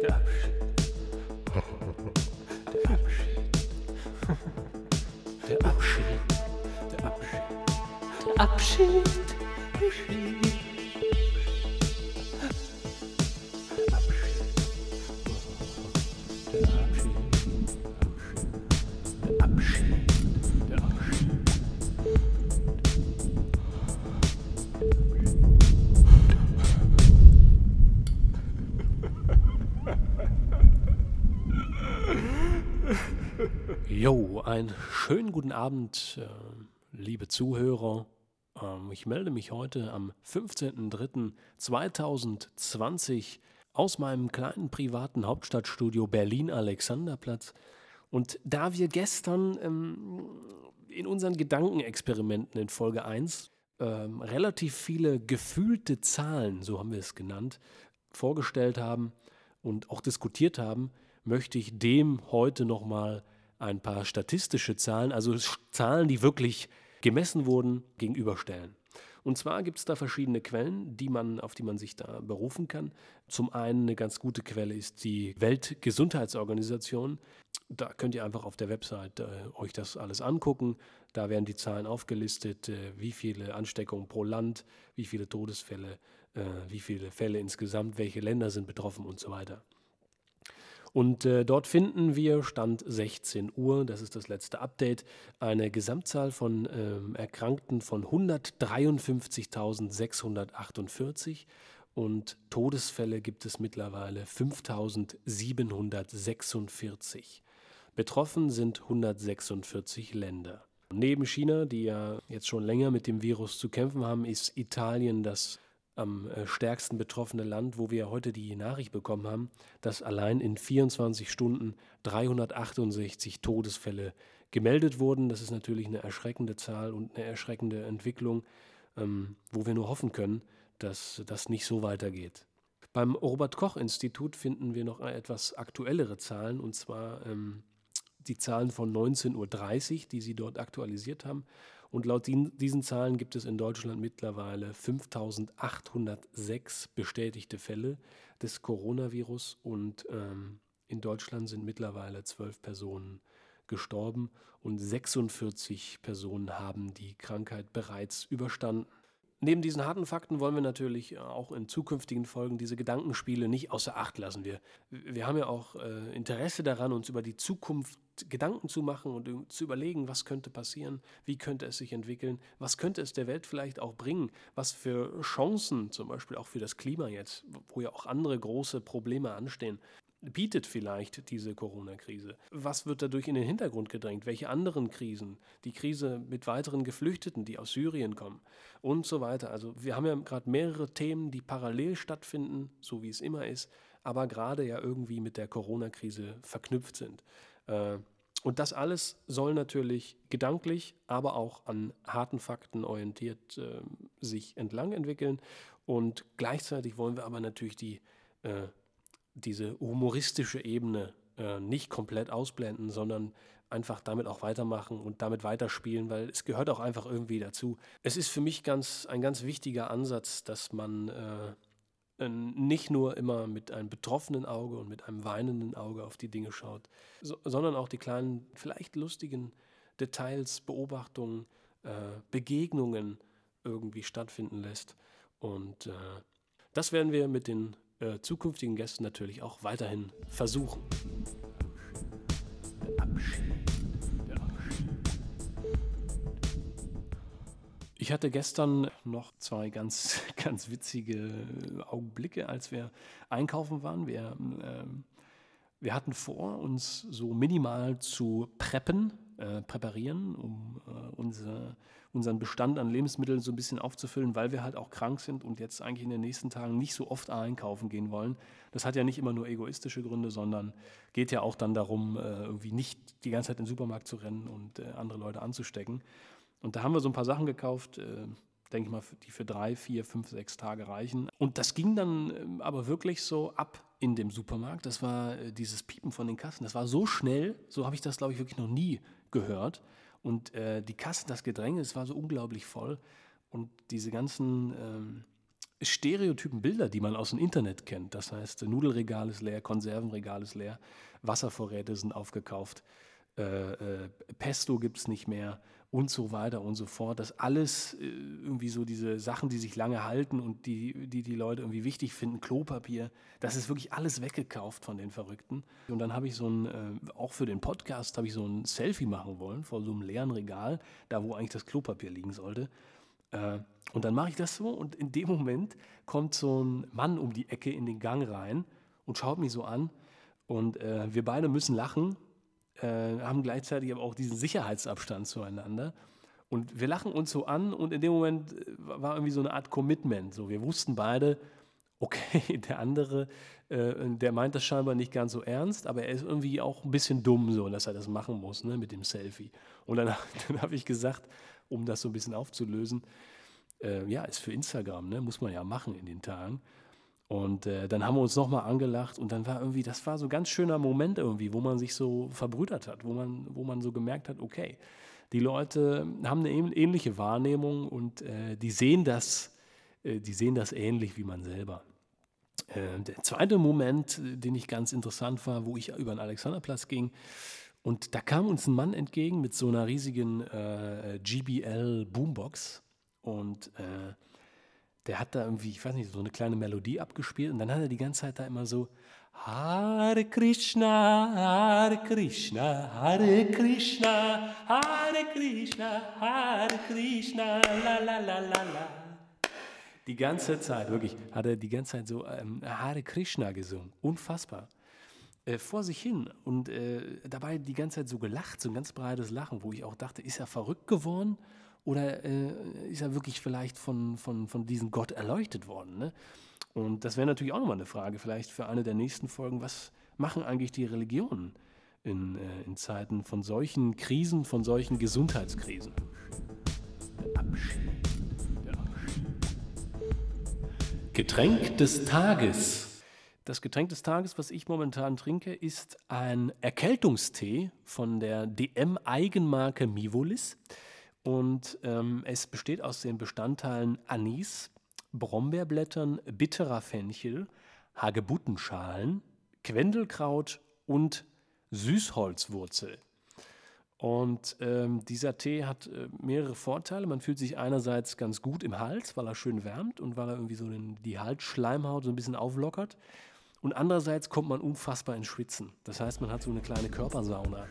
Der Abschied. Der Abschied. Der Abschied. Der Abschied. Der Abschied. Abschied. Jo, einen schönen guten Abend, äh, liebe Zuhörer. Ähm, ich melde mich heute am 15.03.2020 aus meinem kleinen privaten Hauptstadtstudio Berlin-Alexanderplatz. Und da wir gestern ähm, in unseren Gedankenexperimenten in Folge 1 ähm, relativ viele gefühlte Zahlen, so haben wir es genannt, vorgestellt haben und auch diskutiert haben, möchte ich dem heute nochmal ein paar statistische Zahlen, also Zahlen, die wirklich gemessen wurden, gegenüberstellen. Und zwar gibt es da verschiedene Quellen, die man, auf die man sich da berufen kann. Zum einen eine ganz gute Quelle ist die Weltgesundheitsorganisation. Da könnt ihr einfach auf der Website äh, euch das alles angucken. Da werden die Zahlen aufgelistet, äh, wie viele Ansteckungen pro Land, wie viele Todesfälle, äh, wie viele Fälle insgesamt, welche Länder sind betroffen und so weiter. Und äh, dort finden wir, Stand 16 Uhr, das ist das letzte Update, eine Gesamtzahl von ähm, Erkrankten von 153.648 und Todesfälle gibt es mittlerweile 5.746. Betroffen sind 146 Länder. Neben China, die ja jetzt schon länger mit dem Virus zu kämpfen haben, ist Italien das am äh, stärksten betroffene Land, wo wir heute die Nachricht bekommen haben, dass allein in 24 Stunden 368 Todesfälle gemeldet wurden. Das ist natürlich eine erschreckende Zahl und eine erschreckende Entwicklung, ähm, wo wir nur hoffen können, dass das nicht so weitergeht. Beim Robert Koch Institut finden wir noch etwas aktuellere Zahlen, und zwar ähm, die Zahlen von 19.30 Uhr, die sie dort aktualisiert haben. Und laut diesen Zahlen gibt es in Deutschland mittlerweile 5806 bestätigte Fälle des Coronavirus und ähm, in Deutschland sind mittlerweile 12 Personen gestorben und 46 Personen haben die Krankheit bereits überstanden. Neben diesen harten Fakten wollen wir natürlich äh, auch in zukünftigen Folgen diese Gedankenspiele nicht außer Acht lassen. Wir, wir haben ja auch äh, Interesse daran, uns über die Zukunft Gedanken zu machen und ü- zu überlegen, was könnte passieren, wie könnte es sich entwickeln, was könnte es der Welt vielleicht auch bringen, was für Chancen, zum Beispiel auch für das Klima jetzt, wo ja auch andere große Probleme anstehen, bietet vielleicht diese Corona-Krise? Was wird dadurch in den Hintergrund gedrängt? Welche anderen Krisen? Die Krise mit weiteren Geflüchteten, die aus Syrien kommen und so weiter. Also wir haben ja gerade mehrere Themen, die parallel stattfinden, so wie es immer ist, aber gerade ja irgendwie mit der Corona-Krise verknüpft sind. Äh, und das alles soll natürlich gedanklich, aber auch an harten Fakten orientiert äh, sich entlang entwickeln. Und gleichzeitig wollen wir aber natürlich die äh, diese humoristische Ebene äh, nicht komplett ausblenden, sondern einfach damit auch weitermachen und damit weiterspielen, weil es gehört auch einfach irgendwie dazu. Es ist für mich ganz ein ganz wichtiger Ansatz, dass man äh, nicht nur immer mit einem betroffenen Auge und mit einem weinenden Auge auf die Dinge schaut, so, sondern auch die kleinen, vielleicht lustigen Details, Beobachtungen, äh, Begegnungen irgendwie stattfinden lässt. Und äh, das werden wir mit den äh, zukünftigen Gästen natürlich auch weiterhin versuchen. Ich hatte gestern noch zwei ganz, ganz witzige Augenblicke, als wir einkaufen waren. Wir, ähm, wir hatten vor, uns so minimal zu preppen, äh, präparieren, um äh, unser, unseren Bestand an Lebensmitteln so ein bisschen aufzufüllen, weil wir halt auch krank sind und jetzt eigentlich in den nächsten Tagen nicht so oft einkaufen gehen wollen. Das hat ja nicht immer nur egoistische Gründe, sondern geht ja auch dann darum, äh, irgendwie nicht die ganze Zeit in den Supermarkt zu rennen und äh, andere Leute anzustecken. Und da haben wir so ein paar Sachen gekauft, äh, denke ich mal, die für drei, vier, fünf, sechs Tage reichen. Und das ging dann ähm, aber wirklich so ab in dem Supermarkt. Das war dieses Piepen von den Kassen. Das war so schnell, so habe ich das, glaube ich, wirklich noch nie gehört. Und äh, die Kassen, das Gedränge, es war so unglaublich voll. Und diese ganzen ähm, stereotypen Bilder, die man aus dem Internet kennt. Das heißt, Nudelregal ist leer, Konservenregal ist leer, Wasservorräte sind aufgekauft, äh, äh, Pesto gibt es nicht mehr und so weiter und so fort. Das alles äh, irgendwie so diese Sachen, die sich lange halten und die, die die Leute irgendwie wichtig finden, Klopapier, das ist wirklich alles weggekauft von den Verrückten. Und dann habe ich so ein, äh, auch für den Podcast, habe ich so ein Selfie machen wollen vor so einem leeren Regal, da wo eigentlich das Klopapier liegen sollte. Äh, und dann mache ich das so und in dem Moment kommt so ein Mann um die Ecke in den Gang rein und schaut mich so an und wir beide müssen lachen, äh, haben gleichzeitig aber auch diesen Sicherheitsabstand zueinander. Und wir lachen uns so an und in dem Moment äh, war irgendwie so eine Art Commitment. So, wir wussten beide, okay, der andere, äh, der meint das scheinbar nicht ganz so ernst, aber er ist irgendwie auch ein bisschen dumm, so, dass er das machen muss, ne, mit dem Selfie. Und dann, dann habe ich gesagt, um das so ein bisschen aufzulösen. Äh, ja, ist für Instagram, ne? muss man ja machen in den Tagen. Und äh, dann haben wir uns nochmal angelacht und dann war irgendwie, das war so ein ganz schöner Moment irgendwie, wo man sich so verbrüdert hat, wo man, wo man so gemerkt hat, okay, die Leute haben eine ähnliche Wahrnehmung und äh, die sehen das, äh, die sehen das ähnlich wie man selber. Äh, der zweite Moment, äh, den ich ganz interessant war, wo ich über den Alexanderplatz ging, und da kam uns ein Mann entgegen mit so einer riesigen äh, GBL Boombox und äh, der hat da irgendwie, ich weiß nicht, so eine kleine Melodie abgespielt und dann hat er die ganze Zeit da immer so Hare Krishna, Hare Krishna, Hare Krishna, Hare Krishna, Hare Krishna, la la la la la. Die ganze Zeit, wirklich, hat er die ganze Zeit so ähm, Hare Krishna gesungen. Unfassbar äh, vor sich hin und äh, dabei die ganze Zeit so gelacht, so ein ganz breites Lachen, wo ich auch dachte, ist er verrückt geworden oder äh, ist er wirklich vielleicht von, von, von diesem Gott erleuchtet worden? Ne? Und das wäre natürlich auch nochmal eine Frage, vielleicht für eine der nächsten Folgen, was machen eigentlich die Religionen in, äh, in Zeiten von solchen Krisen, von solchen Gesundheitskrisen? Getränk des Tages. Das Getränk des Tages, was ich momentan trinke, ist ein Erkältungstee von der DM-Eigenmarke Mivolis. Und ähm, es besteht aus den Bestandteilen Anis, Brombeerblättern, bitterer Fenchel, Hagebuttenschalen, Quendelkraut und Süßholzwurzel. Und ähm, dieser Tee hat äh, mehrere Vorteile. Man fühlt sich einerseits ganz gut im Hals, weil er schön wärmt und weil er irgendwie so den, die Halsschleimhaut so ein bisschen auflockert. Und andererseits kommt man unfassbar ins Schwitzen. Das heißt, man hat so eine kleine Körpersauna.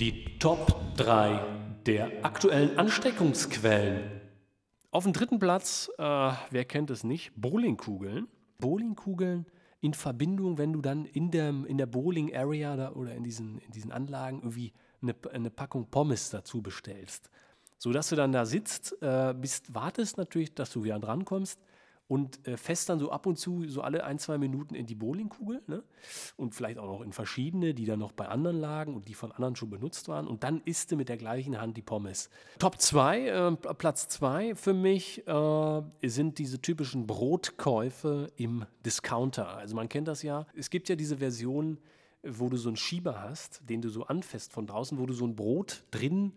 Die Top 3 der aktuellen Ansteckungsquellen. Auf dem dritten Platz, äh, wer kennt es nicht, Bowlingkugeln. Bowlingkugeln in Verbindung, wenn du dann in der, in der Bowling-Area oder in diesen, in diesen Anlagen irgendwie eine, eine Packung Pommes dazu bestellst so dass du dann da sitzt, äh, bist, wartest natürlich, dass du wieder drankommst und äh, fest dann so ab und zu so alle ein, zwei Minuten in die Bowlingkugel ne? und vielleicht auch noch in verschiedene, die dann noch bei anderen lagen und die von anderen schon benutzt waren und dann isst du mit der gleichen Hand die Pommes. Top 2, äh, Platz 2 für mich äh, sind diese typischen Brotkäufe im Discounter. Also man kennt das ja. Es gibt ja diese Version, wo du so einen Schieber hast, den du so anfasst von draußen, wo du so ein Brot drin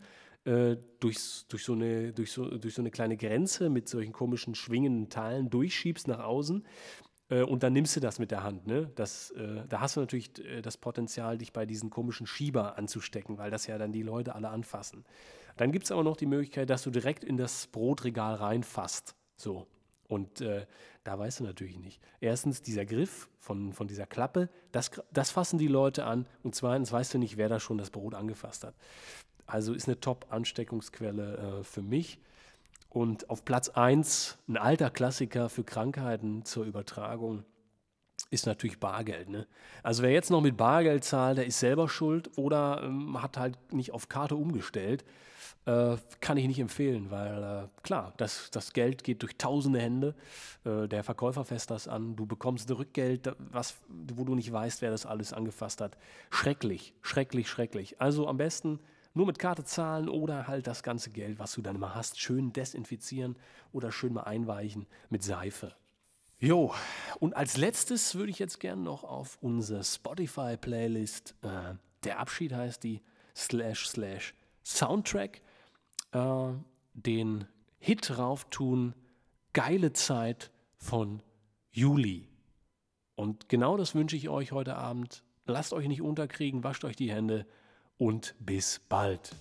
äh, durch, durch, so eine, durch, so, durch so eine kleine Grenze mit solchen komischen schwingenden Teilen durchschiebst nach außen äh, und dann nimmst du das mit der Hand. Ne? Das, äh, da hast du natürlich äh, das Potenzial, dich bei diesen komischen Schieber anzustecken, weil das ja dann die Leute alle anfassen. Dann gibt es aber noch die Möglichkeit, dass du direkt in das Brotregal reinfasst. So. Und äh, da weißt du natürlich nicht. Erstens, dieser Griff von, von dieser Klappe, das, das fassen die Leute an. Und zweitens weißt du nicht, wer da schon das Brot angefasst hat. Also ist eine Top-Ansteckungsquelle äh, für mich. Und auf Platz 1, ein alter Klassiker für Krankheiten zur Übertragung, ist natürlich Bargeld. Ne? Also wer jetzt noch mit Bargeld zahlt, der ist selber schuld oder ähm, hat halt nicht auf Karte umgestellt. Äh, kann ich nicht empfehlen, weil äh, klar, das, das Geld geht durch tausende Hände. Äh, der Verkäufer fässt das an. Du bekommst Rückgeld, was, wo du nicht weißt, wer das alles angefasst hat. Schrecklich, schrecklich, schrecklich. Also am besten nur mit Karte zahlen oder halt das ganze Geld, was du dann immer hast, schön desinfizieren oder schön mal einweichen mit Seife. Jo, und als letztes würde ich jetzt gerne noch auf unsere Spotify-Playlist, äh, der Abschied heißt die, slash slash Soundtrack. Äh, den Hit drauf tun, geile Zeit von Juli. Und genau das wünsche ich euch heute Abend. Lasst euch nicht unterkriegen, wascht euch die Hände und bis bald.